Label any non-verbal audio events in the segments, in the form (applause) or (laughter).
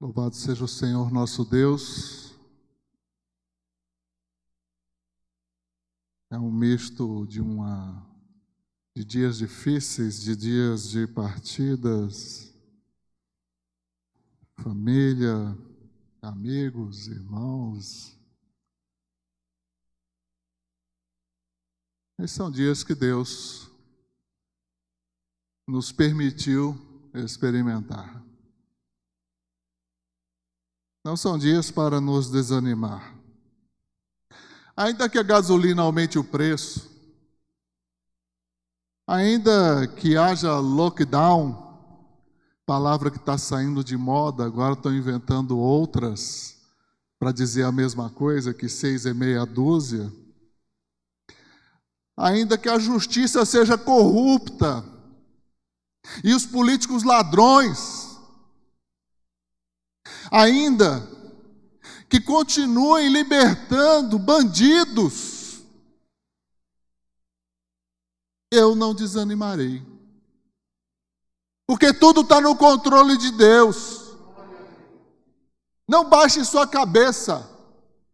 Louvado seja o Senhor nosso Deus. É um misto de uma de dias difíceis, de dias de partidas, família, amigos, irmãos. Esses são dias que Deus nos permitiu experimentar. Não são dias para nos desanimar. Ainda que a gasolina aumente o preço, ainda que haja lockdown, palavra que está saindo de moda, agora estão inventando outras para dizer a mesma coisa, que seis é meia dúzia. Ainda que a justiça seja corrupta e os políticos ladrões, ainda que continuem libertando bandidos, eu não desanimarei, porque tudo está no controle de Deus. Não baixe sua cabeça,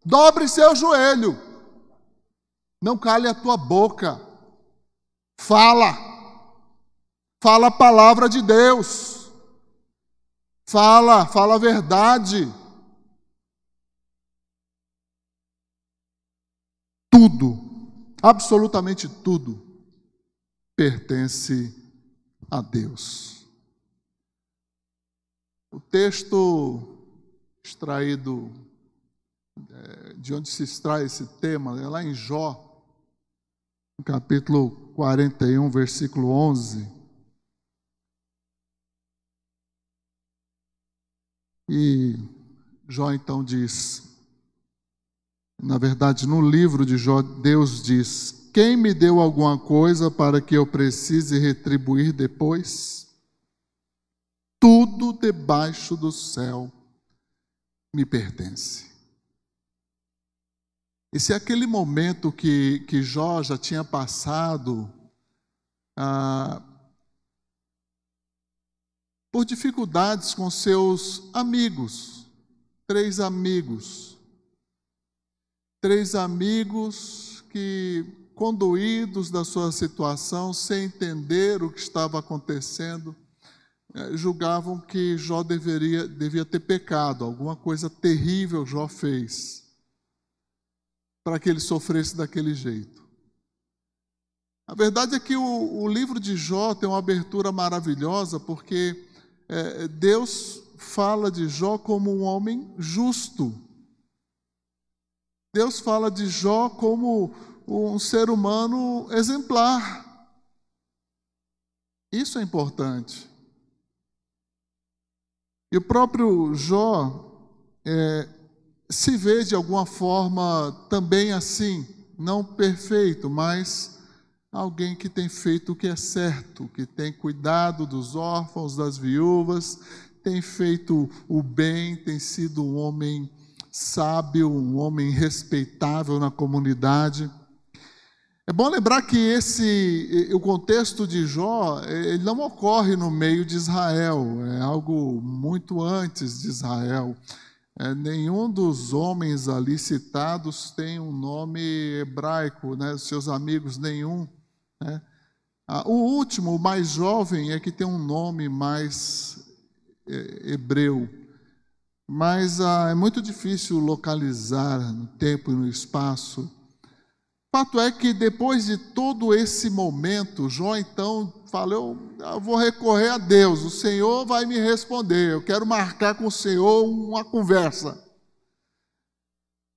dobre seu joelho, não cale a tua boca, fala, fala a palavra de Deus. Fala, fala a verdade. Tudo, absolutamente tudo, pertence a Deus. O texto extraído, é, de onde se extrai esse tema, é lá em Jó, capítulo 41, versículo 11. E Jó então diz, na verdade, no livro de Jó, Deus diz: Quem me deu alguma coisa para que eu precise retribuir depois? Tudo debaixo do céu me pertence. E se aquele momento que, que Jó já tinha passado, ah, por dificuldades com seus amigos, três amigos. Três amigos que, conduídos da sua situação, sem entender o que estava acontecendo, eh, julgavam que Jó deveria, devia ter pecado, alguma coisa terrível Jó fez, para que ele sofresse daquele jeito. A verdade é que o, o livro de Jó tem uma abertura maravilhosa, porque é, Deus fala de Jó como um homem justo. Deus fala de Jó como um ser humano exemplar. Isso é importante. E o próprio Jó é, se vê de alguma forma também assim, não perfeito, mas alguém que tem feito o que é certo, que tem cuidado dos órfãos, das viúvas, tem feito o bem, tem sido um homem sábio, um homem respeitável na comunidade. É bom lembrar que esse, o contexto de Jó, ele não ocorre no meio de Israel, é algo muito antes de Israel. É, nenhum dos homens ali citados tem um nome hebraico, né? seus amigos, nenhum. Né? Ah, o último, o mais jovem, é que tem um nome mais é, hebreu, mas ah, é muito difícil localizar no tempo e no espaço. Fato é que depois de todo esse momento, Jó então falou: eu vou recorrer a Deus, o Senhor vai me responder, eu quero marcar com o Senhor uma conversa.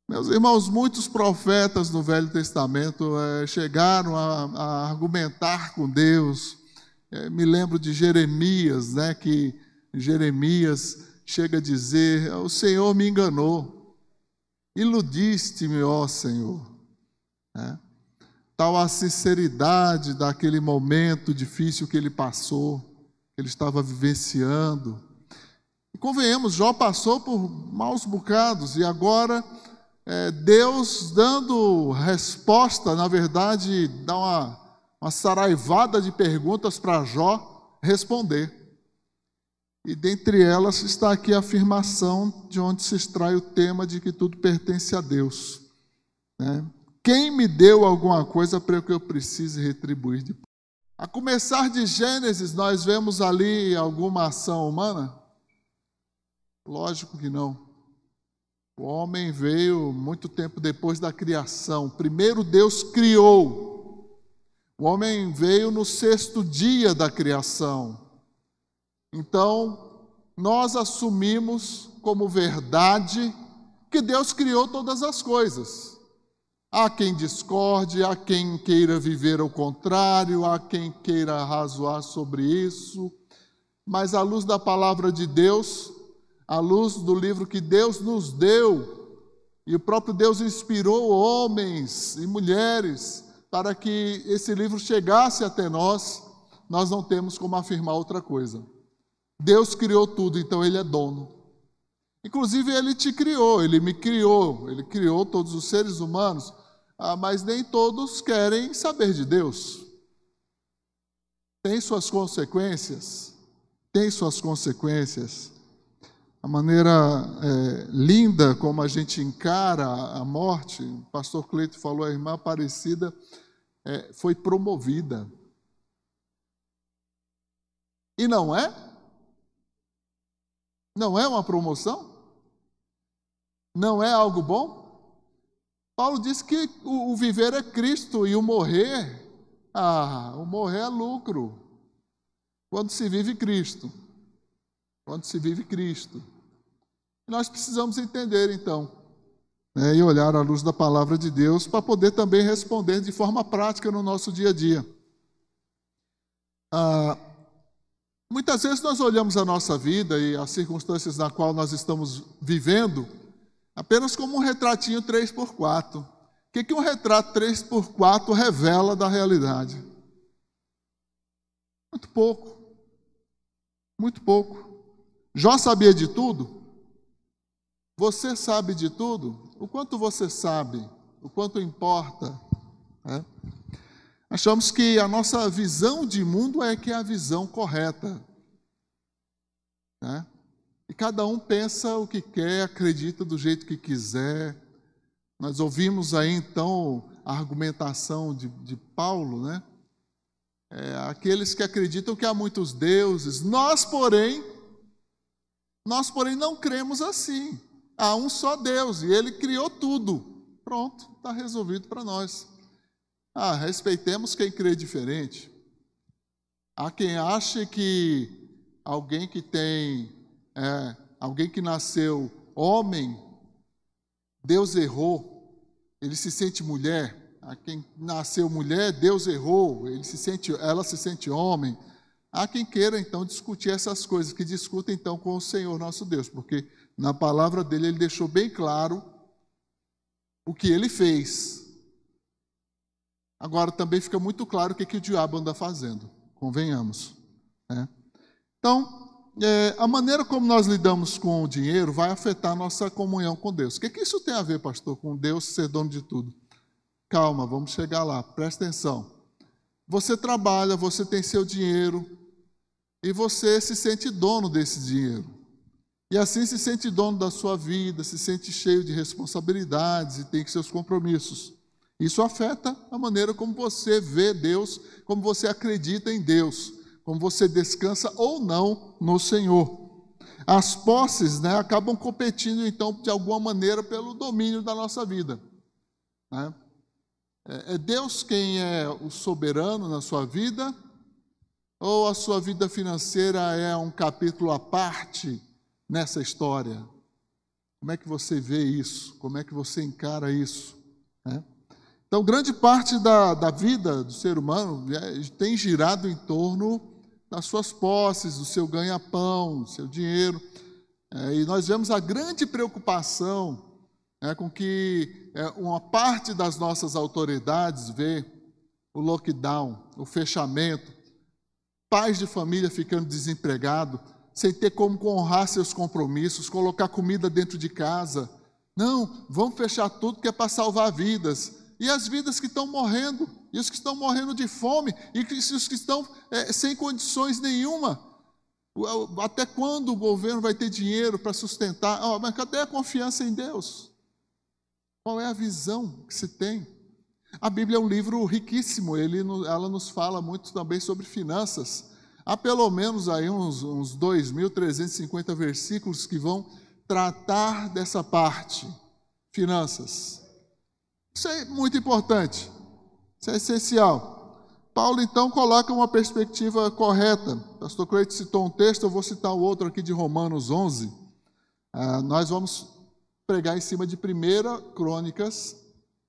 Meus irmãos, muitos profetas do Velho Testamento é, chegaram a, a, argumentar com Deus. É, me lembro de Jeremias, né, que Jeremias chega a dizer: O Senhor me enganou, iludiste-me, ó Senhor. É, tal a sinceridade daquele momento difícil que ele passou, que ele estava vivenciando. E convenhamos, Jó passou por maus bocados e agora é, Deus dando resposta, na verdade, dá uma, uma saraivada de perguntas para Jó responder. E dentre elas está aqui a afirmação de onde se extrai o tema de que tudo pertence a Deus. Né? Quem me deu alguma coisa para que eu precise retribuir depois? A começar de Gênesis, nós vemos ali alguma ação humana? Lógico que não. O homem veio muito tempo depois da criação. Primeiro Deus criou. O homem veio no sexto dia da criação. Então, nós assumimos como verdade que Deus criou todas as coisas. Há quem discorde, há quem queira viver ao contrário, há quem queira razoar sobre isso, mas à luz da palavra de Deus, à luz do livro que Deus nos deu, e o próprio Deus inspirou homens e mulheres para que esse livro chegasse até nós, nós não temos como afirmar outra coisa. Deus criou tudo, então Ele é dono. Inclusive, Ele te criou, Ele me criou, Ele criou todos os seres humanos ah, mas nem todos querem saber de Deus. Tem suas consequências, tem suas consequências. Maneira é, linda como a gente encara a morte, o pastor Cleito falou, a irmã Aparecida é, foi promovida. E não é? Não é uma promoção? Não é algo bom? Paulo diz que o, viver é Cristo e o morrer, ah, o morrer é lucro. Quando se vive Cristo. Quando se vive Cristo. Nós precisamos entender, então, né, e olhar à luz da palavra de Deus para poder também responder de forma prática no nosso dia a dia. Ah, muitas vezes nós olhamos a nossa vida e as circunstâncias na qual nós estamos vivendo apenas como um retratinho 3x4. O que, que um retrato 3x4 revela da realidade? Muito pouco. Muito pouco. Jó sabia de tudo? Você sabe de tudo? O quanto você sabe? O quanto importa? É? Achamos que a nossa visão de mundo é que é a visão correta. Né? E cada um pensa o que quer, acredita do jeito que quiser. Nós ouvimos aí então a argumentação de, de Paulo, né? É, aqueles que acreditam que há muitos deuses. Nós, porém, nós, porém, não cremos assim. Há um só Deus e Ele criou tudo. Pronto, está resolvido para nós. Ah, respeitemos quem crê diferente. Há quem ache que alguém que tem é, alguém que nasceu homem, Deus errou, ele se sente mulher. A quem nasceu mulher, Deus errou, ele se sente, ela se sente homem. Há quem queira então discutir essas coisas, que discuta então com o Senhor nosso Deus, porque na palavra dele ele deixou bem claro o que ele fez. Agora também fica muito claro o que, que o diabo anda fazendo, convenhamos. Né? Então, é, a maneira como nós lidamos com o dinheiro vai afetar nossa comunhão com Deus. O que, que isso tem a ver, pastor, com Deus ser dono de tudo? Calma, vamos chegar lá, presta atenção. Você trabalha, você tem seu dinheiro e você se sente dono desse dinheiro. E assim se sente dono da sua vida, se sente cheio de responsabilidades e tem seus compromissos. Isso afeta a maneira como você vê Deus, como você acredita em Deus como você descansa ou não no Senhor. As posses né, acabam competindo, então, de alguma maneira, pelo domínio da nossa vida. Né? É, é Deus quem é o soberano na sua vida? Ou a sua vida financeira é um capítulo à parte nessa história? Como é que você vê isso? Como é que você encara isso? Né? Então, grande parte da, da vida do ser humano é, tem girado em torno das suas posses, do seu ganha-pão, do seu dinheiro. É, e nós vemos a grande preocupação é, com que é, uma parte das nossas autoridades vê o lockdown, o fechamento, pais de família ficando desempregados, sem ter como honrar seus compromissos, colocar comida dentro de casa. Não, vamos fechar tudo que é para salvar vidas. E as vidas que estão morrendo e os que estão morrendo de fome, e os que estão é, sem condições nenhuma. Até quando o governo vai ter dinheiro para sustentar? Oh, mas cadê a confiança em Deus? Qual é a visão que se tem? A Bíblia é um livro riquíssimo, ele, ela nos fala muito também sobre finanças. Há pelo menos aí uns, uns 2.350 versículos que vão tratar dessa parte, finanças. Isso é muito importante, isso é essencial. Paulo então coloca uma perspectiva correta. Pastor Cleide citou um texto, eu vou citar o outro aqui de Romanos 11. Ah, nós vamos pregar em cima de 1 Crônicas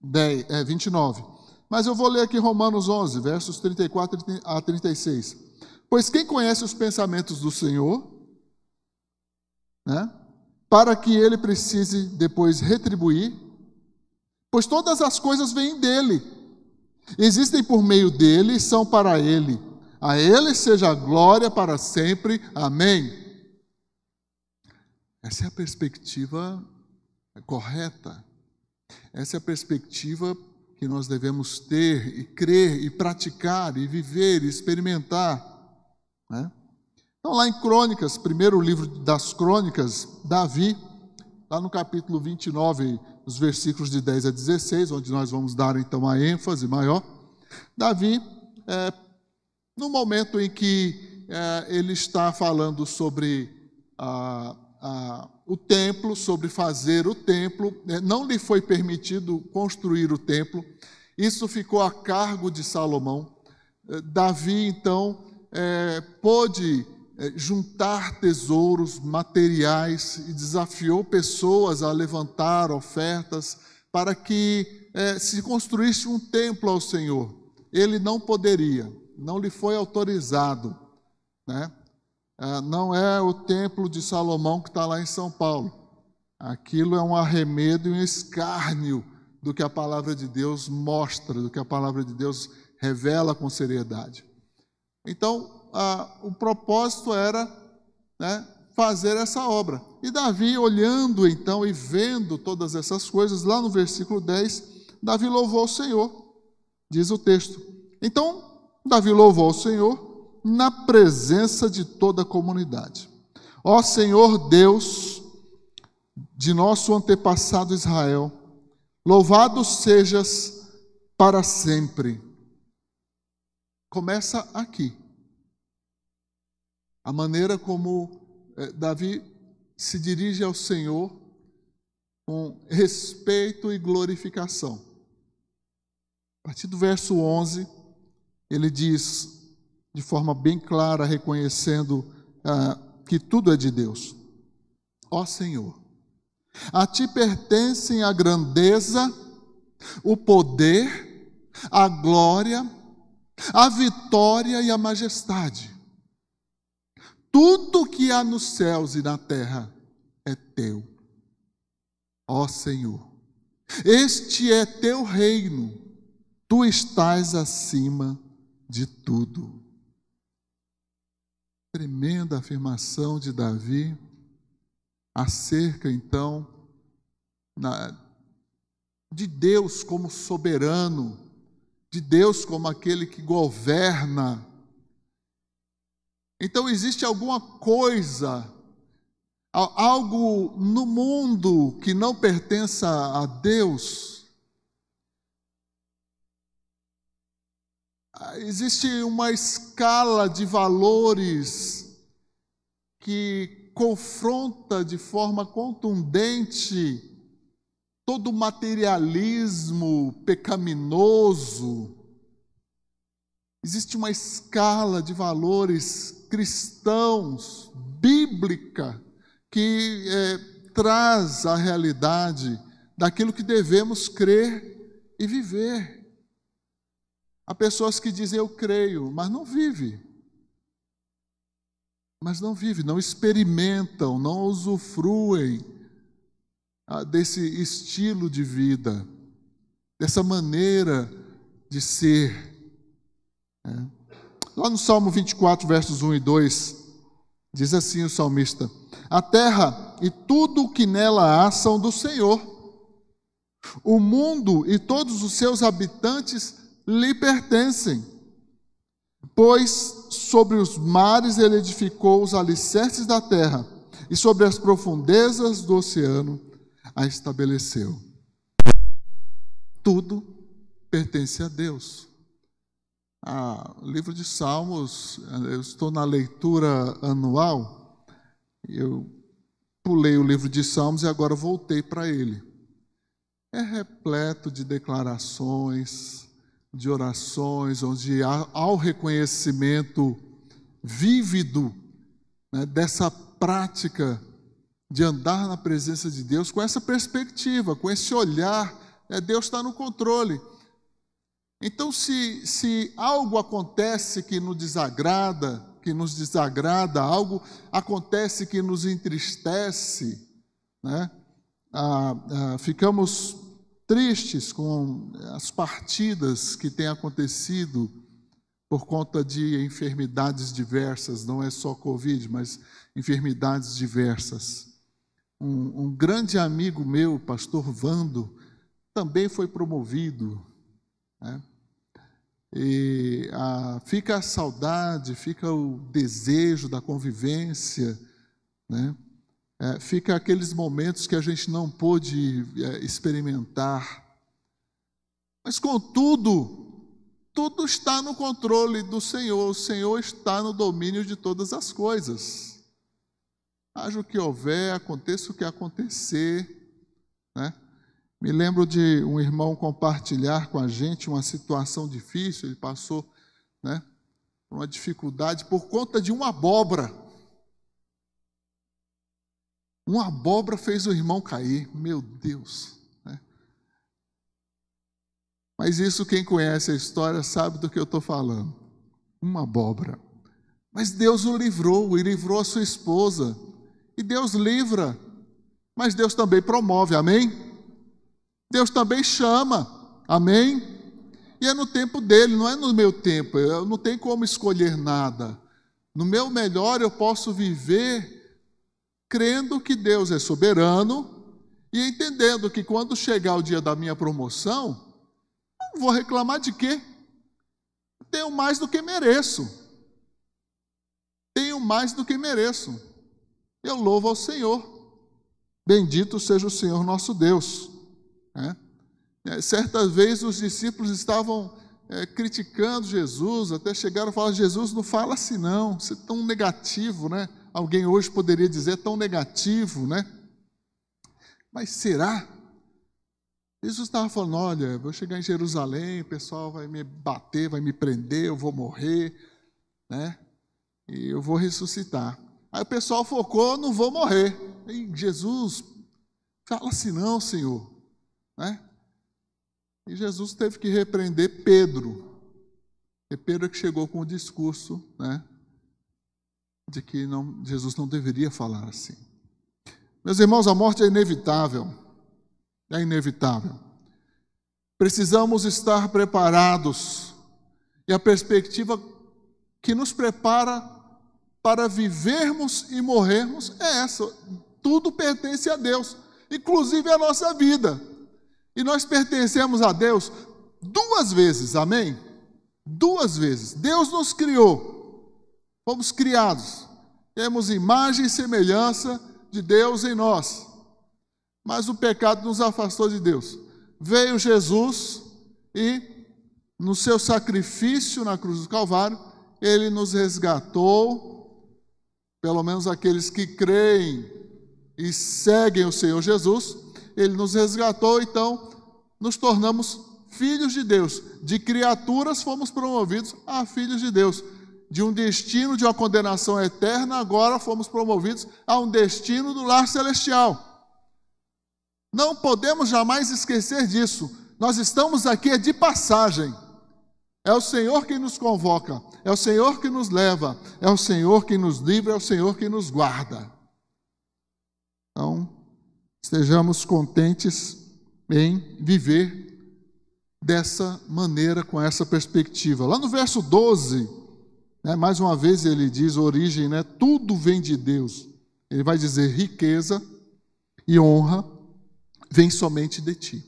10, é, 29. Mas eu vou ler aqui Romanos 11, versos 34 a 36. Pois quem conhece os pensamentos do Senhor, né, para que ele precise depois retribuir, pois todas as coisas vêm dele, existem por meio dele e são para ele. A ele seja a glória para sempre. Amém. Essa é a perspectiva correta. Essa é a perspectiva que nós devemos ter e crer e praticar e viver e experimentar. Né? Então, lá em Crônicas, primeiro livro das Crônicas, Davi, lá no capítulo 29, os versículos de 10 a 16, onde nós vamos dar então a ênfase maior. Davi, é, no momento em que é, ele está falando sobre a, a o templo, sobre fazer o templo, né, não lhe foi permitido construir o templo, isso ficou a cargo de Salomão. Davi, então, é, pôde é, juntar tesouros materiais e desafiou pessoas a levantar ofertas para que é, se construísse um templo ao Senhor. Ele não poderia, não lhe foi autorizado, né? Ah, não é o templo de Salomão que está lá em São Paulo. Aquilo é um arremedo e um escárnio do que a palavra de Deus mostra, do que a palavra de Deus revela com seriedade. Então, o propósito era né, fazer essa obra. E Davi, olhando então e vendo todas essas coisas, lá no versículo 10, Davi louvou o Senhor, diz o texto. Então, Davi louvou o Senhor na presença de toda a comunidade. Ó Senhor Deus de nosso antepassado Israel, louvado sejas para sempre. Começa aqui. A maneira como eh, Davi se dirige ao Senhor com respeito e glorificação. A partir do verso 11, ele diz: de forma bem clara, reconhecendo ah, que tudo é de Deus. Ó Senhor, a Ti pertencem a grandeza, o poder, a glória, a vitória e a majestade. Tudo que há nos céus e na terra é Teu. Ó Senhor, este é Teu reino, Tu estás acima de tudo. Tremenda afirmação de Davi acerca, então, na, de Deus como soberano, de Deus como aquele que governa. Então, existe alguma coisa, algo no mundo que não pertença a Deus, existe uma escala de valores que confronta de forma contundente todo o materialismo pecaminoso. Existe uma escala de valores cristãos, bíblica, que é, traz a realidade daquilo que devemos crer e viver. Há pessoas que dizem eu creio, mas não vive. Mas não vive, não experimentam, não usufruem desse estilo de vida, dessa maneira de ser. É. Lá no Salmo 24, versos 1 e 2, diz assim o salmista: A terra e tudo o que nela há são do Senhor. O mundo e todos os seus habitantes lhe pertencem. Pois sobre os mares ele edificou os alicerces da terra, e sobre as profundezas do oceano a estabeleceu. Tudo pertence a Deus. Ah, o livro de Salmos, eu estou na leitura anual, eu pulei o livro de Salmos e agora voltei para ele. É repleto de declarações, de orações, onde há, o reconhecimento vívido né, dessa prática de andar na presença de Deus com essa perspectiva, com esse olhar, é, Deus está no controle. Então, se, se algo acontece que nos desagrada, que nos desagrada, algo acontece que nos entristece, né? Ah, ah, ficamos tristes com as partidas que têm acontecido por conta de enfermidades diversas, não é só Covid, mas enfermidades diversas. Um, um grande amigo meu, pastor Vando, também foi promovido. Né? E ah, fica a saudade, fica o desejo da convivência, né? É, fica aqueles momentos que a gente não pôde é, experimentar. Mas, contudo, tudo está no controle do Senhor, o Senhor está no domínio de todas as coisas. Haja o que houver, aconteça o que acontecer. Né? Me lembro de um irmão compartilhar com a gente uma situação difícil, ele passou né, uma dificuldade por conta de uma abóbora. Uma abóbora fez o irmão cair, meu Deus. Né? Mas isso, quem conhece a história sabe do que eu estou falando. Uma abóbora. Mas Deus o livrou, e livrou a sua esposa. E Deus livra, mas Deus também promove, amém? Deus também chama, amém? E é no tempo dele, não é no meu tempo, eu não tenho como escolher nada. No meu melhor eu posso viver crendo que Deus é soberano e entendendo que quando chegar o dia da minha promoção, não vou reclamar de quê? Tenho mais do que mereço. Tenho mais do que mereço. Eu louvo ao Senhor. Bendito seja o Senhor nosso Deus. É. É, certa vez os discípulos estavam é, criticando Jesus, até chegaram a falar: Jesus, não fala assim, não, você é tão negativo, né? alguém hoje poderia dizer tão negativo, né? Mas será? Jesus estava falando: olha, vou chegar em Jerusalém, o pessoal vai me bater, vai me prender, eu vou morrer, né? E eu vou ressuscitar. Aí o pessoal focou: não vou morrer. E Jesus, fala assim, não, Senhor, né? E Jesus teve que repreender Pedro. E Pedro que chegou com o discurso, né? de que não, Jesus não deveria falar assim. Meus irmãos, a morte é inevitável. É inevitável. Precisamos estar preparados. E a perspectiva que nos prepara para vivermos e morrermos é essa. Tudo pertence a Deus, inclusive a nossa vida. E nós pertencemos a Deus duas vezes, amém? Duas vezes. Deus nos criou Fomos criados, temos imagem e semelhança de Deus em nós. Mas o pecado nos afastou de Deus. Veio Jesus e, no seu sacrifício na cruz do Calvário, ele nos resgatou, pelo menos aqueles que creem e seguem o Senhor Jesus, ele nos resgatou, então nos tornamos filhos de Deus. De criaturas fomos promovidos a filhos de Deus de um destino de uma condenação eterna, agora fomos promovidos a um destino do lar celestial. Não podemos jamais esquecer disso. Nós estamos aqui de passagem. É o Senhor quem nos convoca, é o Senhor que nos leva, é o Senhor quem nos livra, é o Senhor quem nos guarda. Então, estejamos contentes em viver dessa maneira, com essa perspectiva. Lá no verso 12, né? Mais uma vez ele diz origem, né? tudo vem de Deus. Ele vai dizer riqueza e honra vem somente de ti.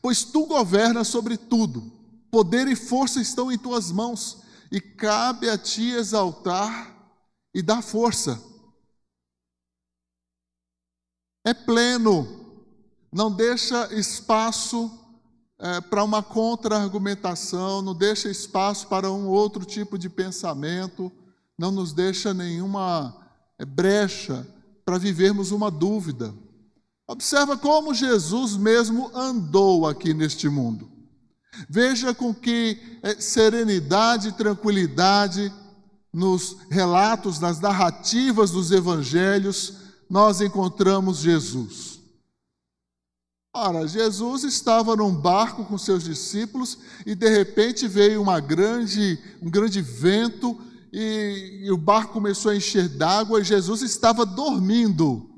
Pois tu governas sobre tudo, poder e força estão em tuas mãos, e cabe a ti exaltar e dar força. É pleno, não deixa espaço é, para uma contra-argumentação, não deixa espaço para um outro tipo de pensamento, não nos deixa nenhuma é, brecha para vivermos uma dúvida. Observa como Jesus mesmo andou aqui neste mundo. Veja com que é, serenidade e tranquilidade nos relatos, nas narrativas dos evangelhos, nós encontramos Jesus. Ora, Jesus estava num barco com seus discípulos e de repente veio uma grande, um grande vento e, e o barco começou a encher d'água e Jesus estava dormindo.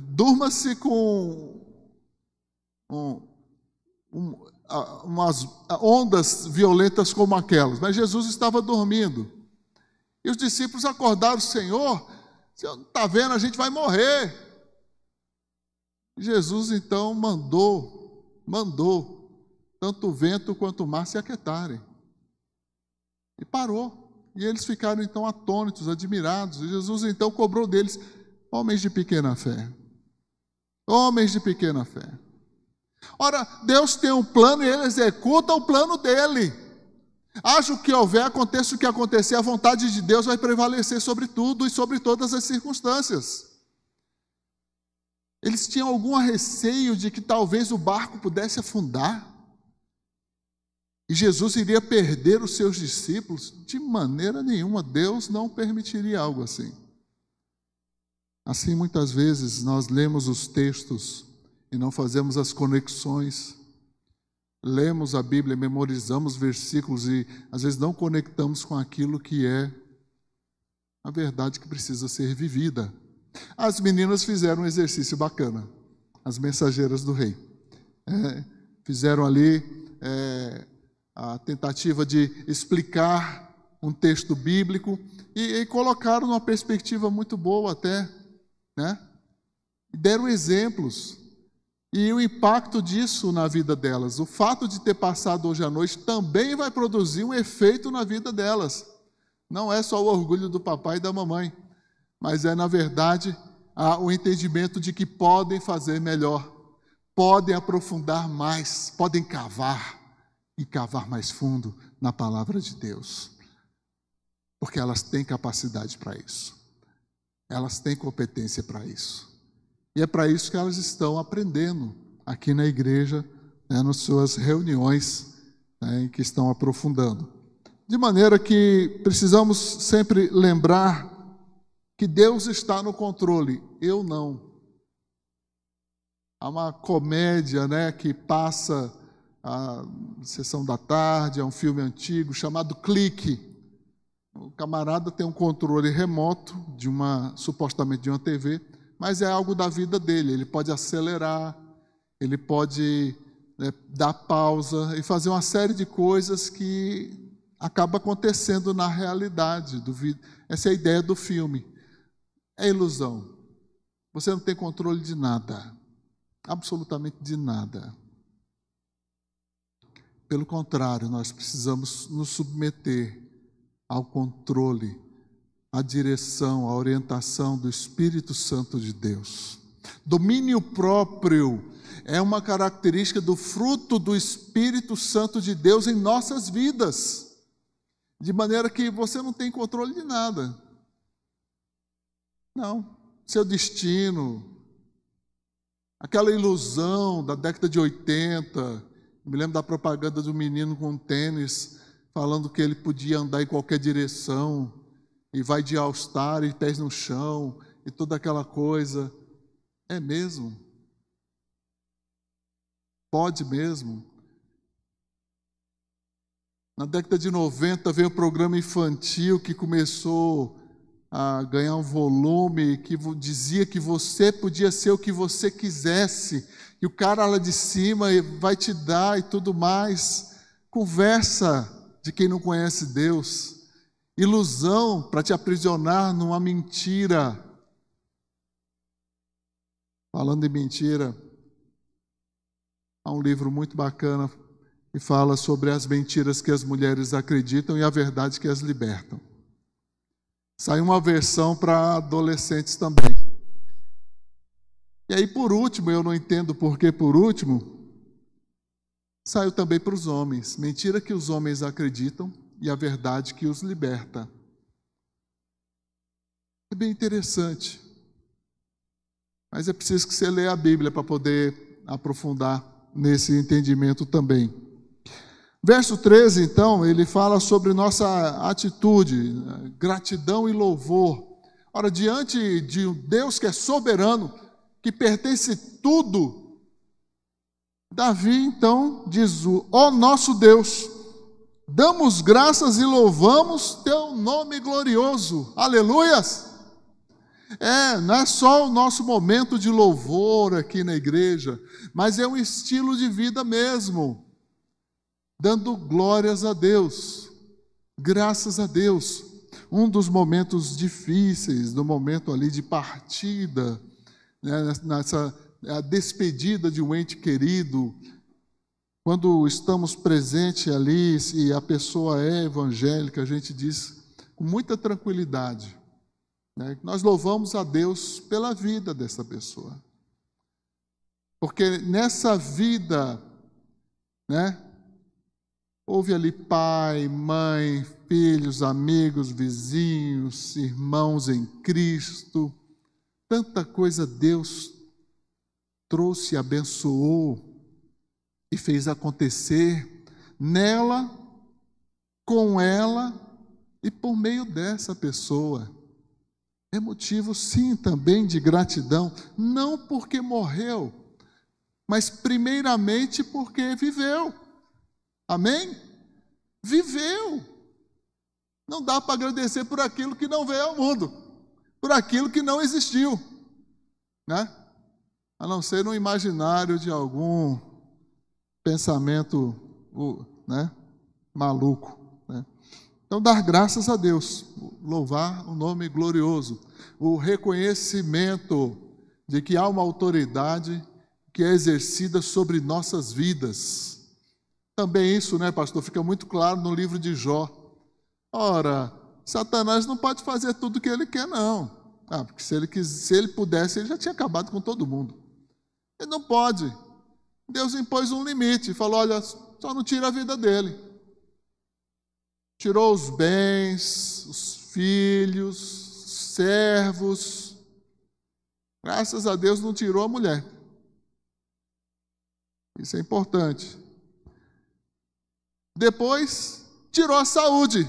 Durma-se com um, um, umas ondas violentas como aquelas, mas Jesus estava dormindo. E os discípulos acordaram, Senhor, Senhor, está vendo, a gente vai morrer. Jesus então mandou, mandou, tanto o vento quanto o mar se aquietarem. E parou. E eles ficaram então atônitos, admirados. E Jesus então cobrou deles, homens de pequena fé. Homens de pequena fé. Ora, Deus tem um plano e ele executa o plano dele. Haja o que houver, aconteça o que acontecer, a vontade de Deus vai prevalecer sobre tudo e sobre todas as circunstâncias. Eles tinham algum receio de que talvez o barco pudesse afundar. E Jesus iria perder os seus discípulos? De maneira nenhuma, Deus não permitiria algo assim. Assim, muitas vezes, nós lemos os textos e não fazemos as conexões. Lemos a Bíblia, memorizamos versículos e às vezes não conectamos com aquilo que é a verdade que precisa ser vivida. As meninas fizeram um exercício bacana, as mensageiras do rei. É, fizeram ali é, a tentativa de explicar um texto bíblico e, e colocaram numa perspectiva muito boa até, né? Deram exemplos e o impacto disso na vida delas. O fato de ter passado hoje à noite também vai produzir um efeito na vida delas. Não é só o orgulho do papai e da mamãe, mas é, na verdade, o entendimento de que podem fazer melhor, podem aprofundar mais, podem cavar e cavar mais fundo na palavra de Deus. Porque elas têm capacidade para isso, elas têm competência para isso. E é para isso que elas estão aprendendo aqui na igreja, né, nas suas reuniões, né, que estão aprofundando. De maneira que precisamos sempre lembrar que Deus está no controle, eu não. Há uma comédia né, que passa a sessão da tarde, é um filme antigo chamado Clique. O camarada tem um controle remoto de uma supostamente de uma TV mas é algo da vida dele. Ele pode acelerar, ele pode né, dar pausa e fazer uma série de coisas que acaba acontecendo na realidade. Do, essa é a ideia do filme. É ilusão. Você não tem controle de nada, absolutamente de nada. Pelo contrário, nós precisamos nos submeter ao controle a direção, a orientação do Espírito Santo de Deus. Domínio próprio é uma característica do fruto do Espírito Santo de Deus em nossas vidas, de maneira que você não tem controle de nada. Não, seu destino, aquela ilusão da década de 80, me lembro da propaganda do menino com tênis, falando que ele podia andar em qualquer direção e vai de all-star e pés no chão e toda aquela coisa. É mesmo? Pode mesmo? Na década de 90 veio o programa infantil que começou a ganhar um volume, que dizia que você podia ser o que você quisesse, e o cara lá de cima vai te dar e tudo mais. Conversa de quem não conhece Deus ilusão para te aprisionar numa mentira. Falando em mentira, há um livro muito bacana e fala sobre as mentiras que as mulheres acreditam e a verdade que as libertam. Saiu uma versão para adolescentes também. E aí, por último, eu não entendo por que por último, saiu também para os homens. Mentira que os homens acreditam e a verdade que os liberta. É bem interessante. Mas é preciso que você leia a Bíblia para poder aprofundar nesse entendimento também. Verso 13, então, ele fala sobre nossa atitude, gratidão e louvor. Ora, diante de um Deus que é soberano, que pertence tudo, Davi então diz: Ó oh, nosso Deus, damos graças e louvamos teu nome glorioso. Aleluias! É, não é só o nosso momento de louvor aqui na igreja, mas é um estilo de vida mesmo dando glórias a Deus, graças a Deus. Um dos momentos difíceis, do momento ali de partida, né, nessa a despedida de um ente querido, quando estamos presentes ali e a pessoa é evangélica, a gente diz com muita tranquilidade, né, nós louvamos a Deus pela vida dessa pessoa. Porque nessa vida, né, Houve ali pai, mãe, filhos, amigos, vizinhos, irmãos em Cristo. Tanta coisa Deus trouxe, abençoou e fez acontecer nela, com ela e por meio dessa pessoa. É motivo, sim, também de gratidão, não porque morreu, mas primeiramente porque viveu. Amém? Viveu. Não dá para agradecer por aquilo que não veio ao mundo, por aquilo que não existiu, né? A não ser no imaginário de algum pensamento, né, maluco. Né? Então, dar graças a Deus, louvar o nome glorioso, o reconhecimento de que há uma autoridade que é exercida sobre nossas vidas também isso, né, pastor, fica muito claro no livro de Jó. Ora, Satanás não pode fazer tudo o que ele quer, não. Ah, porque se ele, quis, se ele pudesse, ele já tinha acabado com todo mundo. Ele não pode. Deus impôs um limite, falou: olha, só não tira a vida dele. Tirou os bens, os filhos, os servos. Graças a Deus não tirou a mulher. Isso é importante. Depois, tirou a saúde.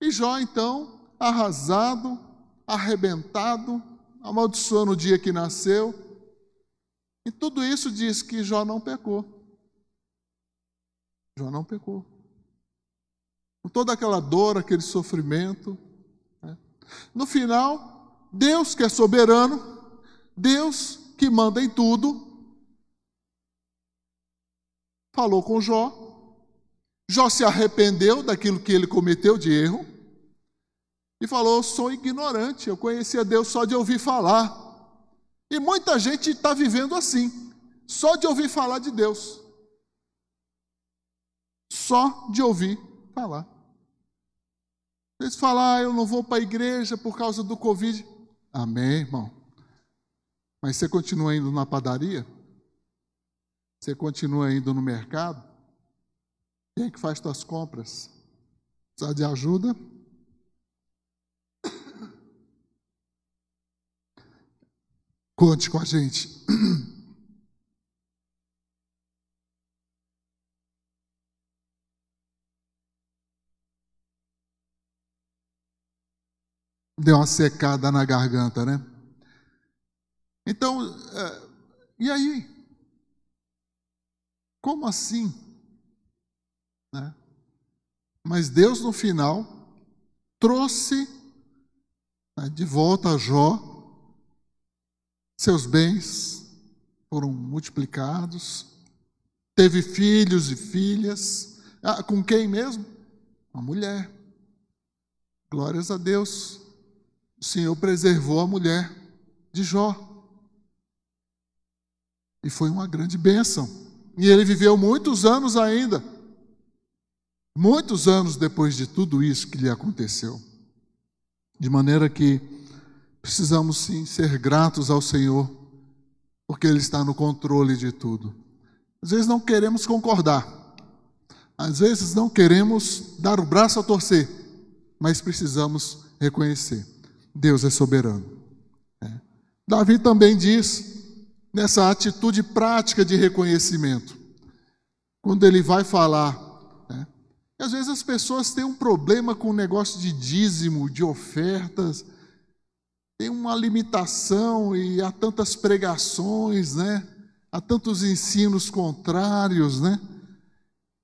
E Jó, então, arrasado, arrebentado, amaldiçoando o dia que nasceu. E tudo isso diz que Jó não pecou. Jó não pecou. Com toda aquela dor, aquele sofrimento. Né? No final, Deus que é soberano, Deus que manda em tudo, falou com Jó. Jó se arrependeu daquilo que ele cometeu de erro e falou: Sou ignorante, eu conhecia Deus só de ouvir falar. E muita gente está vivendo assim, só de ouvir falar de Deus. Só de ouvir falar. Eles falam, ah, eu não vou para a igreja por causa do Covid. Amém, irmão. Mas você continua indo na padaria? Você continua indo no mercado? Quem é que faz suas compras? Precisa de ajuda? Conte com a gente. (clears throat) Deu uma secada na garganta, né? Então, é, e aí? Como assim? Né? Mas Deus, no final, trouxe né, de volta a Jó, seus bens foram multiplicados, teve filhos e filhas. Ah, com quem mesmo? Uma mulher. Glórias a Deus. O Senhor preservou a mulher de Jó. E foi uma grande bênção E ele viveu muitos anos ainda. Muitos anos depois de tudo isso que lhe aconteceu. De maneira que precisamos sim ser gratos ao Senhor, porque Ele está no controle de tudo. Às vezes não queremos concordar, às vezes não queremos dar o braço a torcer, mas precisamos reconhecer: Deus é soberano. É. Davi também diz, nessa atitude prática de reconhecimento, quando ele vai falar e às vezes as pessoas têm um problema com o negócio de dízimo, de ofertas, tem uma limitação e há tantas pregações, né? Há tantos ensinos contrários, né?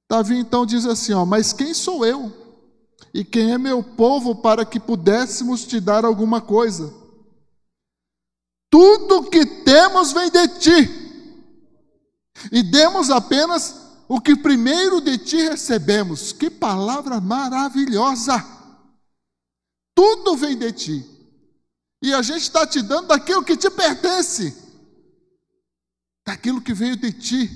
Davi então diz assim, ó, mas quem sou eu? E quem é meu povo para que pudéssemos te dar alguma coisa? Tudo que temos vem de ti. E demos apenas o que primeiro de ti recebemos. Que palavra maravilhosa! Tudo vem de ti. E a gente está te dando daquilo que te pertence, daquilo que veio de ti.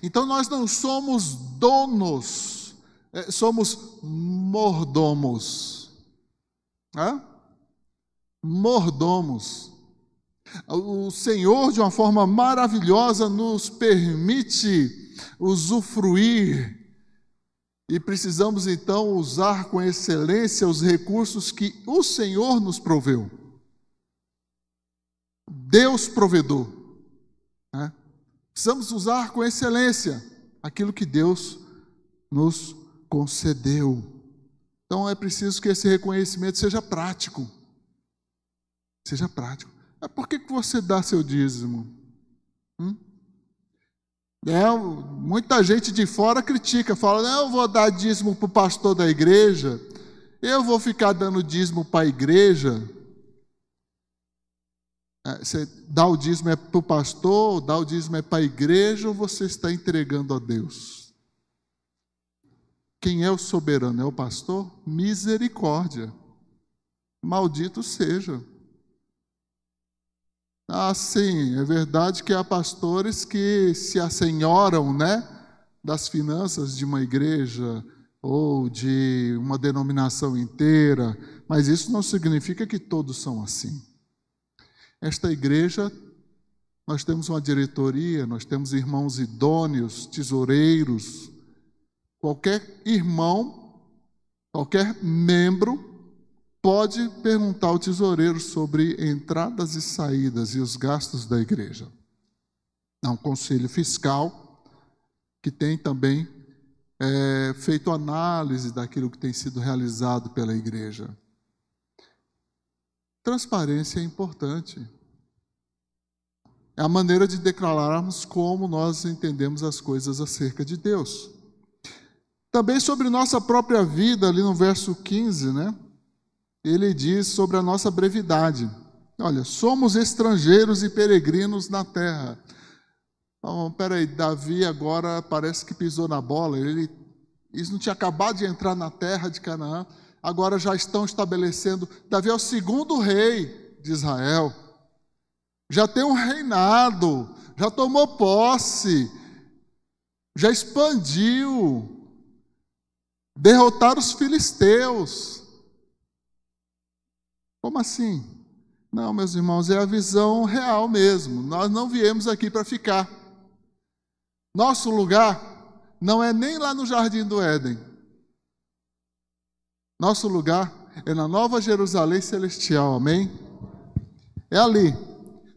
Então nós não somos donos, é, somos mordomos. Hã? Mordomos. O Senhor, de uma forma maravilhosa, nos permite usufruir e precisamos então usar com excelência os recursos que o Senhor nos proveu. Deus provedor. Né? Precisamos usar com excelência aquilo que Deus nos concedeu. Então é preciso que esse reconhecimento seja prático. Seja prático. Mas por que, que você dá seu dízimo? Hum? É, muita gente de fora critica, fala: não, eu vou dar dízimo para o pastor da igreja, eu vou ficar dando dízimo para a igreja. É, você dá o dízimo é para o pastor, dá o dízimo é para a igreja, ou você está entregando a Deus? Quem é o soberano? É o pastor? Misericórdia. Maldito seja. Ah, sim, é verdade que há pastores que se assenhoram, né, das finanças de uma igreja ou de uma denominação inteira, mas isso não significa que todos são assim. Esta igreja, nós temos uma diretoria, nós temos irmãos idôneos, tesoureiros. Qualquer irmão, qualquer membro pode perguntar ao tesoureiro sobre entradas e saídas e os gastos da igreja. Há um conselho fiscal que tem também é, feito análise daquilo que tem sido realizado pela igreja. Transparência é importante. É a maneira de declararmos como nós entendemos as coisas acerca de Deus. Também sobre nossa própria vida, ali no verso 15, né? Ele diz sobre a nossa brevidade. Olha, somos estrangeiros e peregrinos na terra. Então, peraí, Davi agora parece que pisou na bola. Ele, eles não tinha acabado de entrar na terra de Canaã, agora já estão estabelecendo. Davi é o segundo rei de Israel. Já tem um reinado, já tomou posse, já expandiu, derrotar os filisteus. Como assim? Não, meus irmãos, é a visão real mesmo. Nós não viemos aqui para ficar. Nosso lugar não é nem lá no jardim do Éden. Nosso lugar é na Nova Jerusalém Celestial, amém? É ali.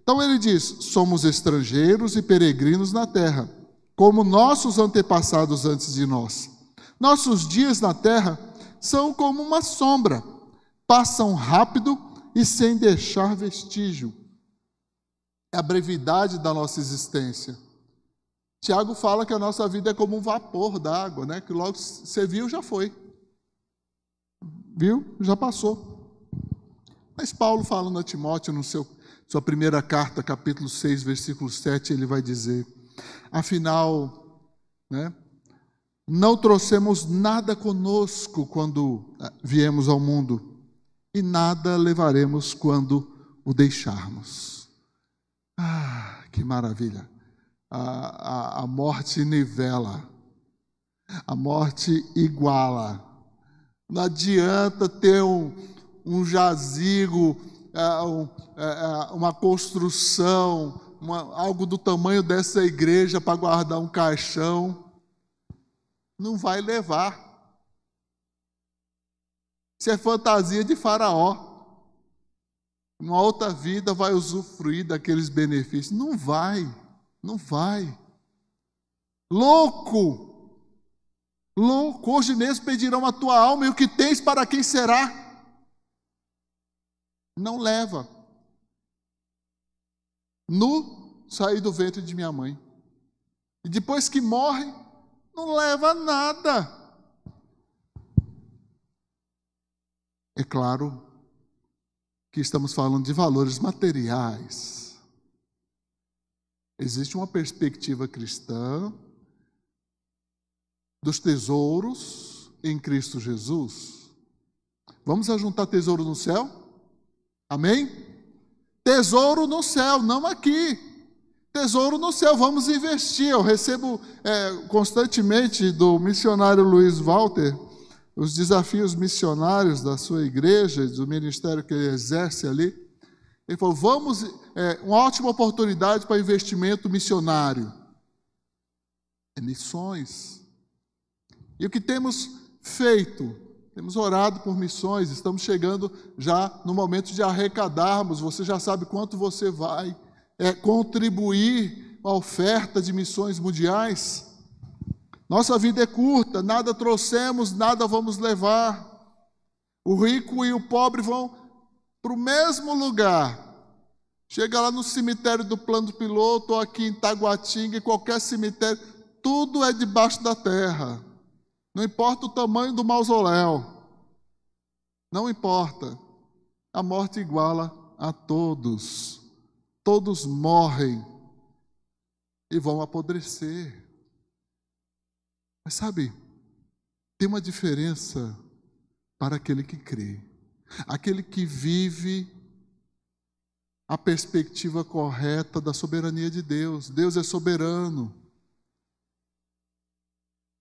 Então ele diz: somos estrangeiros e peregrinos na terra, como nossos antepassados antes de nós. Nossos dias na terra são como uma sombra passam rápido e sem deixar vestígio. É a brevidade da nossa existência. Tiago fala que a nossa vida é como um vapor d'água, né? Que logo você viu, já foi. Viu? Já passou. Mas Paulo falando a Timóteo no seu sua primeira carta, capítulo 6, versículo 7, ele vai dizer: Afinal, né, não trouxemos nada conosco quando ah, viemos ao mundo e nada levaremos quando o deixarmos. Ah, que maravilha! a, a, a morte nivela, a morte iguala. Não adianta ter um, um jazigo, é, um, é, uma construção, uma, algo do tamanho dessa igreja para guardar um caixão. Não vai levar. Isso é fantasia de Faraó. Numa outra vida vai usufruir daqueles benefícios. Não vai, não vai. Louco! Louco, hoje mesmo pedirão a tua alma e o que tens para quem será? Não leva. Nu saí do ventre de minha mãe. E depois que morre, não leva nada. É claro que estamos falando de valores materiais. Existe uma perspectiva cristã dos tesouros em Cristo Jesus. Vamos ajuntar tesouro no céu? Amém? Tesouro no céu, não aqui. Tesouro no céu, vamos investir. Eu recebo é, constantemente do missionário Luiz Walter os desafios missionários da sua igreja, do ministério que ele exerce ali. Ele falou: vamos, é, uma ótima oportunidade para investimento missionário. É missões. E o que temos feito? Temos orado por missões, estamos chegando já no momento de arrecadarmos. Você já sabe quanto você vai é, contribuir com a oferta de missões mundiais. Nossa vida é curta, nada trouxemos, nada vamos levar. O rico e o pobre vão para o mesmo lugar. Chega lá no cemitério do plano piloto, ou aqui em Taguatinga, em qualquer cemitério, tudo é debaixo da terra. Não importa o tamanho do mausoléu. Não importa. A morte iguala a todos. Todos morrem e vão apodrecer. Mas sabe, tem uma diferença para aquele que crê. Aquele que vive a perspectiva correta da soberania de Deus. Deus é soberano.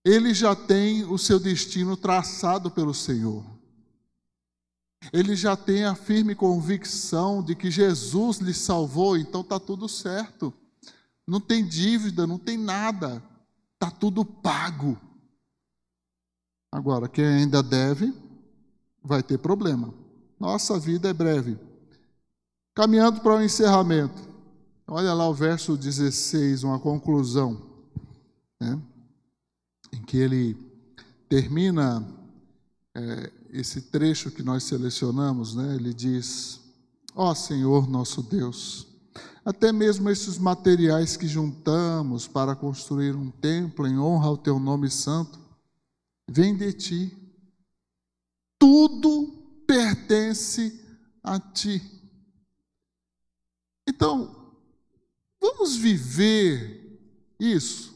Ele já tem o seu destino traçado pelo Senhor. Ele já tem a firme convicção de que Jesus lhe salvou, então está tudo certo. Não tem dívida, não tem nada. Está tudo pago. Agora, quem ainda deve, vai ter problema. Nossa vida é breve. Caminhando para o encerramento. Olha lá o verso 16, uma conclusão. Né? em que ele termina é, esse trecho que nós selecionamos, né? ele diz: Ó oh, Senhor nosso Deus, até mesmo esses materiais que juntamos para construir um templo em honra ao teu nome santo, vem de ti. Tudo pertence a ti. Então, vamos viver isso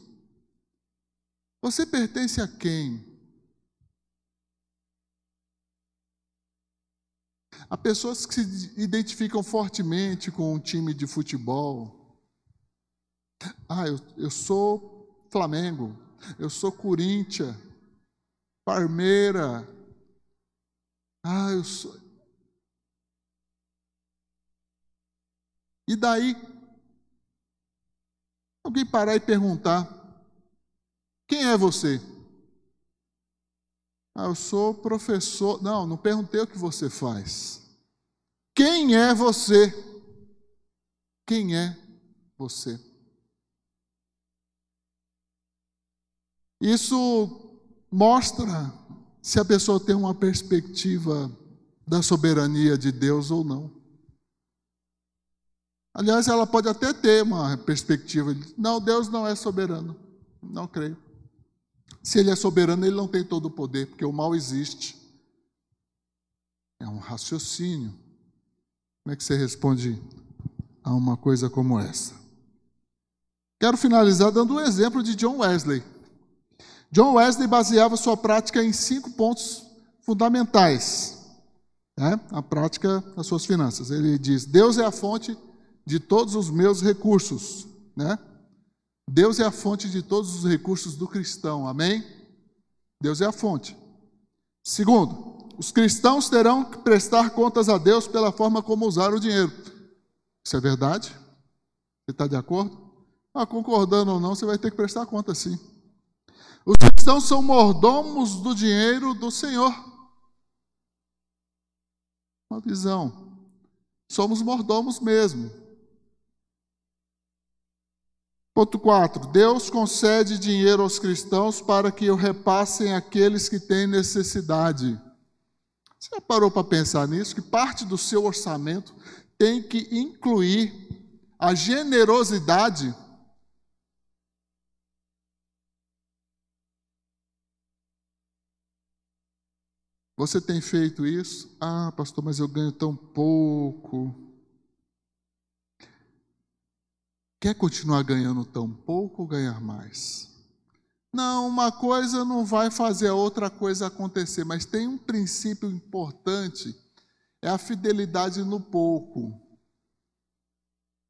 você pertence a quem? Há pessoas que se identificam fortemente com um time de futebol. Ah, eu, eu sou Flamengo, eu sou Corinthians, Parmeira. Ah, eu sou. E daí? Alguém parar e perguntar: quem é você? Ah, eu sou professor. Não, não perguntei o que você faz. Quem é você? Quem é você? Isso mostra se a pessoa tem uma perspectiva da soberania de Deus ou não. Aliás, ela pode até ter uma perspectiva de, não, Deus não é soberano. Não creio. Se ele é soberano, ele não tem todo o poder, porque o mal existe. É um raciocínio. Como é que você responde a uma coisa como essa? Quero finalizar dando um exemplo de John Wesley. John Wesley baseava sua prática em cinco pontos fundamentais. Né? A prática das suas finanças. Ele diz: Deus é a fonte de todos os meus recursos. Né? Deus é a fonte de todos os recursos do cristão, amém? Deus é a fonte. Segundo, os cristãos terão que prestar contas a Deus pela forma como usar o dinheiro. Isso é verdade? Você está de acordo? Ah, concordando ou não, você vai ter que prestar conta sim. Os cristãos são mordomos do dinheiro do Senhor. Uma visão. Somos mordomos mesmo. Ponto 4. Deus concede dinheiro aos cristãos para que o repassem àqueles que têm necessidade. Você já parou para pensar nisso? Que parte do seu orçamento tem que incluir a generosidade Você tem feito isso? Ah, pastor, mas eu ganho tão pouco. Quer continuar ganhando tão pouco ou ganhar mais? Não, uma coisa não vai fazer a outra coisa acontecer, mas tem um princípio importante: é a fidelidade no pouco.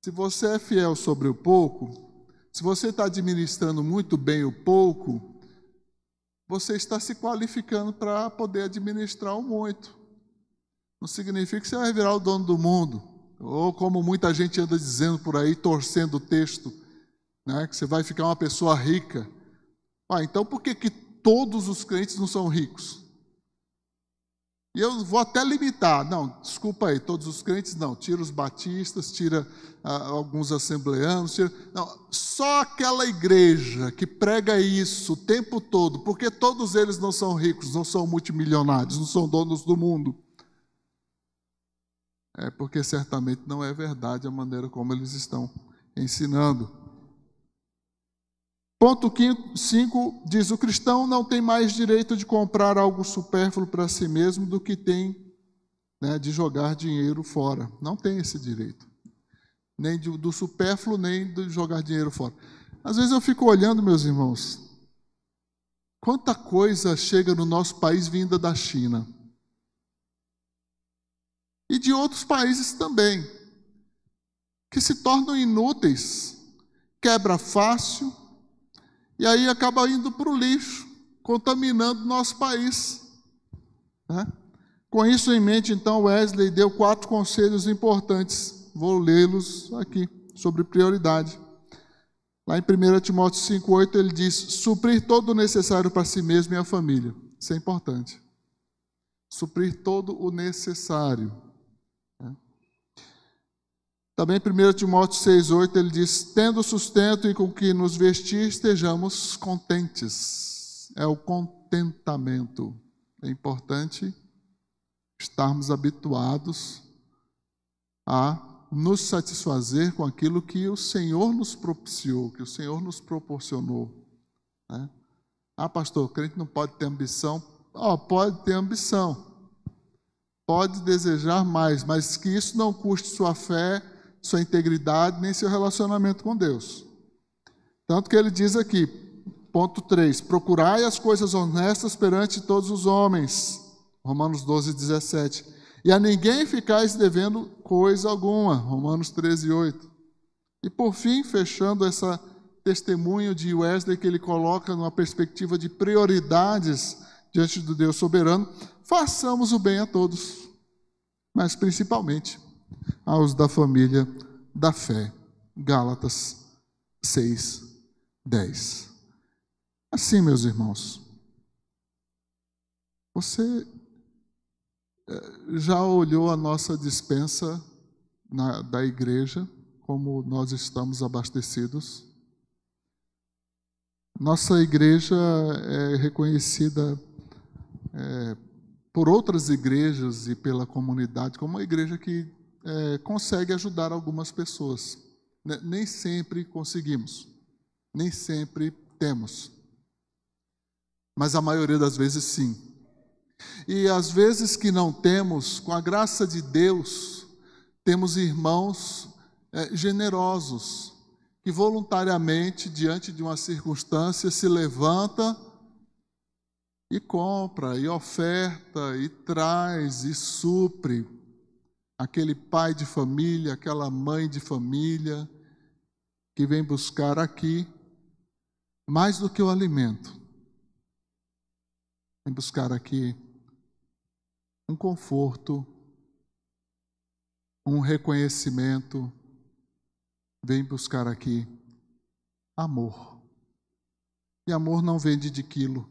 Se você é fiel sobre o pouco, se você está administrando muito bem o pouco, você está se qualificando para poder administrar o muito. Não significa que você vai virar o dono do mundo, ou como muita gente anda dizendo por aí, torcendo o texto, né, que você vai ficar uma pessoa rica. Ah, então por que, que todos os crentes não são ricos? E eu vou até limitar, não, desculpa aí, todos os crentes não, tira os batistas, tira ah, alguns assembleanos, tira, não, só aquela igreja que prega isso o tempo todo, porque todos eles não são ricos, não são multimilionários, não são donos do mundo. É porque certamente não é verdade a maneira como eles estão ensinando. Ponto 5 diz: o cristão não tem mais direito de comprar algo supérfluo para si mesmo do que tem né, de jogar dinheiro fora. Não tem esse direito. Nem do, do supérfluo, nem de jogar dinheiro fora. Às vezes eu fico olhando, meus irmãos, quanta coisa chega no nosso país vinda da China. E de outros países também, que se tornam inúteis, quebra fácil, e aí acaba indo para o lixo, contaminando nosso país. Né? Com isso em mente, então, Wesley deu quatro conselhos importantes. Vou lê-los aqui, sobre prioridade. Lá em 1 Timóteo 5,8 ele diz: suprir todo o necessário para si mesmo e a família. Isso é importante. Suprir todo o necessário. Também 1 Timóteo 6,8 ele diz: Tendo sustento e com que nos vestir, estejamos contentes. É o contentamento. É importante estarmos habituados a nos satisfazer com aquilo que o Senhor nos propiciou, que o Senhor nos proporcionou. Né? Ah, pastor, crente não pode ter ambição. Oh, pode ter ambição. Pode desejar mais, mas que isso não custe sua fé sua integridade, nem seu relacionamento com Deus. Tanto que ele diz aqui, ponto 3: procurai as coisas honestas perante todos os homens. Romanos 12, 17. E a ninguém ficais devendo coisa alguma. Romanos 13, 8. E por fim, fechando essa testemunho de Wesley que ele coloca numa perspectiva de prioridades diante do Deus soberano, façamos o bem a todos, mas principalmente aos da família da fé. Gálatas 6, 10. Assim, meus irmãos, você eh, já olhou a nossa dispensa na, da igreja, como nós estamos abastecidos? Nossa igreja é reconhecida é, por outras igrejas e pela comunidade como uma igreja que é, consegue ajudar algumas pessoas. Nem sempre conseguimos, nem sempre temos, mas a maioria das vezes sim. E às vezes que não temos, com a graça de Deus, temos irmãos é, generosos que voluntariamente, diante de uma circunstância, se levanta e compra, e oferta, e traz, e supre aquele pai de família, aquela mãe de família que vem buscar aqui mais do que o alimento, vem buscar aqui um conforto, um reconhecimento, vem buscar aqui amor. E amor não vende de quilo.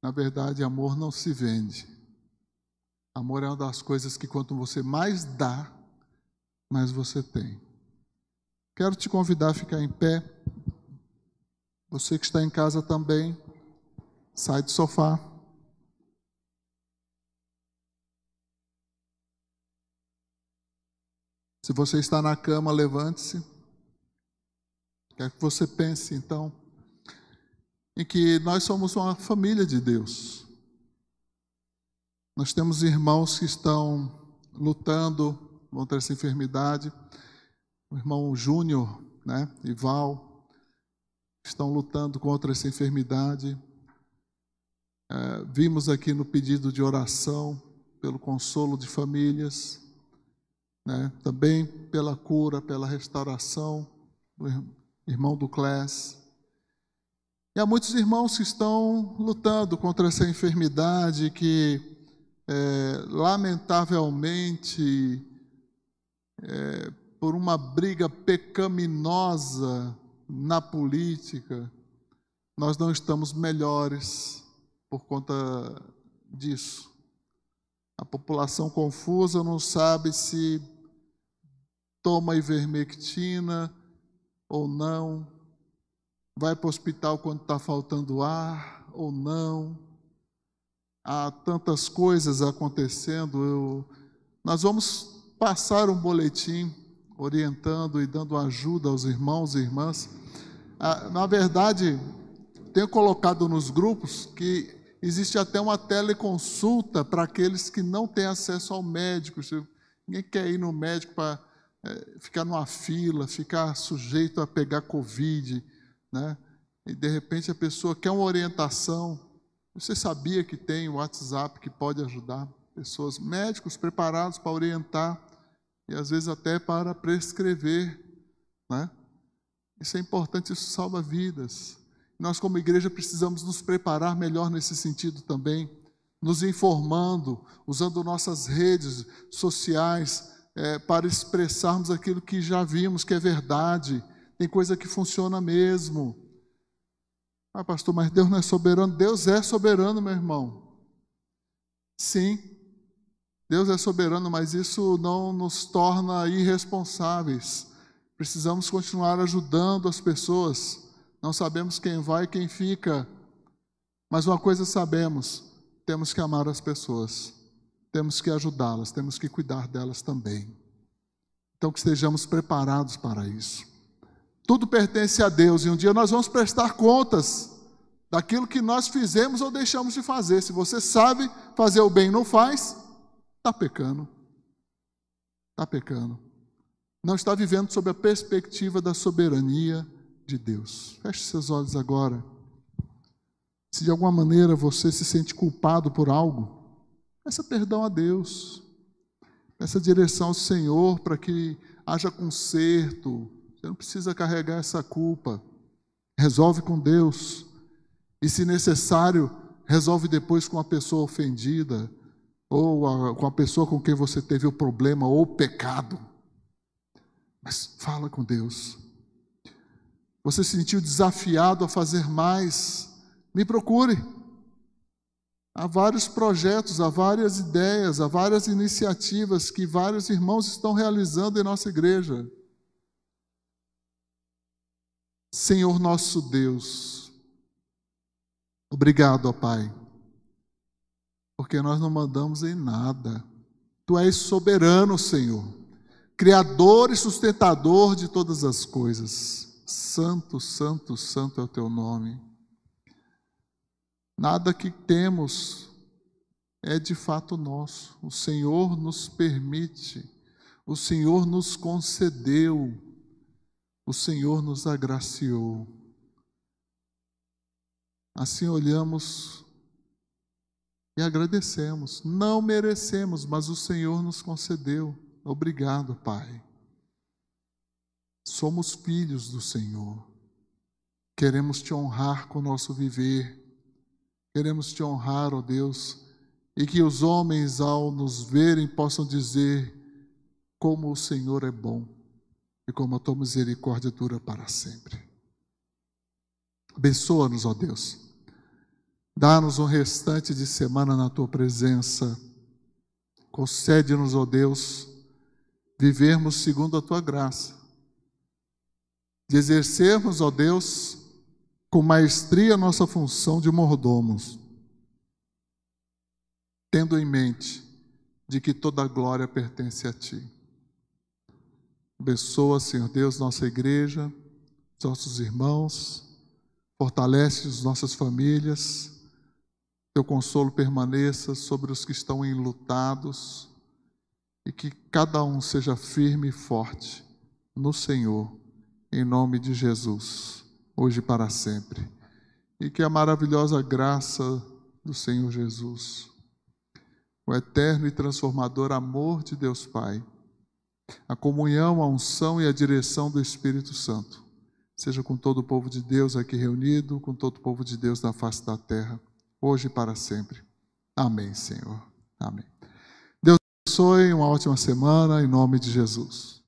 Na verdade, amor não se vende. Amor é uma das coisas que quanto você mais dá, mais você tem. Quero te convidar a ficar em pé. Você que está em casa também, sai do sofá. Se você está na cama, levante-se. Quero que você pense, então, em que nós somos uma família de Deus. Nós temos irmãos que estão lutando contra essa enfermidade. O irmão Júnior, né, e Val, estão lutando contra essa enfermidade. É, vimos aqui no pedido de oração pelo consolo de famílias, né, também pela cura, pela restauração do irmão do Clés. E há muitos irmãos que estão lutando contra essa enfermidade que é, lamentavelmente, é, por uma briga pecaminosa na política, nós não estamos melhores por conta disso. A população confusa não sabe se toma ivermectina ou não, vai para o hospital quando está faltando ar ou não há tantas coisas acontecendo. Eu, nós vamos passar um boletim orientando e dando ajuda aos irmãos e irmãs. Ah, na verdade, tenho colocado nos grupos que existe até uma teleconsulta para aqueles que não têm acesso ao médico. Ninguém quer ir no médico para é, ficar numa fila, ficar sujeito a pegar Covid, né? E de repente a pessoa quer uma orientação você sabia que tem o WhatsApp que pode ajudar pessoas, médicos preparados para orientar e às vezes até para prescrever, né? Isso é importante, isso salva vidas. Nós, como igreja, precisamos nos preparar melhor nesse sentido também, nos informando, usando nossas redes sociais é, para expressarmos aquilo que já vimos que é verdade. Tem coisa que funciona mesmo. Ah, pastor, mas Deus não é soberano? Deus é soberano, meu irmão. Sim, Deus é soberano, mas isso não nos torna irresponsáveis. Precisamos continuar ajudando as pessoas. Não sabemos quem vai e quem fica. Mas uma coisa sabemos: temos que amar as pessoas, temos que ajudá-las, temos que cuidar delas também. Então, que estejamos preparados para isso. Tudo pertence a Deus e um dia nós vamos prestar contas daquilo que nós fizemos ou deixamos de fazer. Se você sabe fazer o bem e não faz, está pecando. Está pecando. Não está vivendo sob a perspectiva da soberania de Deus. Feche seus olhos agora. Se de alguma maneira você se sente culpado por algo, peça perdão a Deus. Peça direção ao Senhor para que haja conserto, você não precisa carregar essa culpa. Resolve com Deus. E, se necessário, resolve depois com a pessoa ofendida, ou a, com a pessoa com quem você teve o problema ou o pecado. Mas fala com Deus. Você se sentiu desafiado a fazer mais? Me procure. Há vários projetos, há várias ideias, há várias iniciativas que vários irmãos estão realizando em nossa igreja. Senhor nosso Deus, obrigado, ó Pai, porque nós não mandamos em nada. Tu és soberano, Senhor, Criador e sustentador de todas as coisas. Santo, santo, santo é o teu nome. Nada que temos é de fato nosso. O Senhor nos permite, o Senhor nos concedeu o Senhor nos agraciou. Assim olhamos e agradecemos. Não merecemos, mas o Senhor nos concedeu. Obrigado, Pai. Somos filhos do Senhor. Queremos te honrar com o nosso viver. Queremos te honrar, ó oh Deus, e que os homens, ao nos verem, possam dizer como o Senhor é bom e como a tua misericórdia dura para sempre. Abençoa-nos, ó Deus. Dá-nos um restante de semana na tua presença. Concede-nos, ó Deus, vivermos segundo a tua graça. De exercermos, ó Deus, com maestria a nossa função de mordomos, tendo em mente de que toda glória pertence a ti. Abençoa, Senhor Deus, nossa igreja, nossos irmãos, fortalece as nossas famílias, teu consolo permaneça sobre os que estão enlutados e que cada um seja firme e forte no Senhor, em nome de Jesus, hoje e para sempre. E que a maravilhosa graça do Senhor Jesus, o eterno e transformador amor de Deus Pai, a comunhão, a unção e a direção do Espírito Santo. Seja com todo o povo de Deus aqui reunido, com todo o povo de Deus na face da terra, hoje e para sempre. Amém, Senhor. Amém. Deus abençoe, uma ótima semana, em nome de Jesus.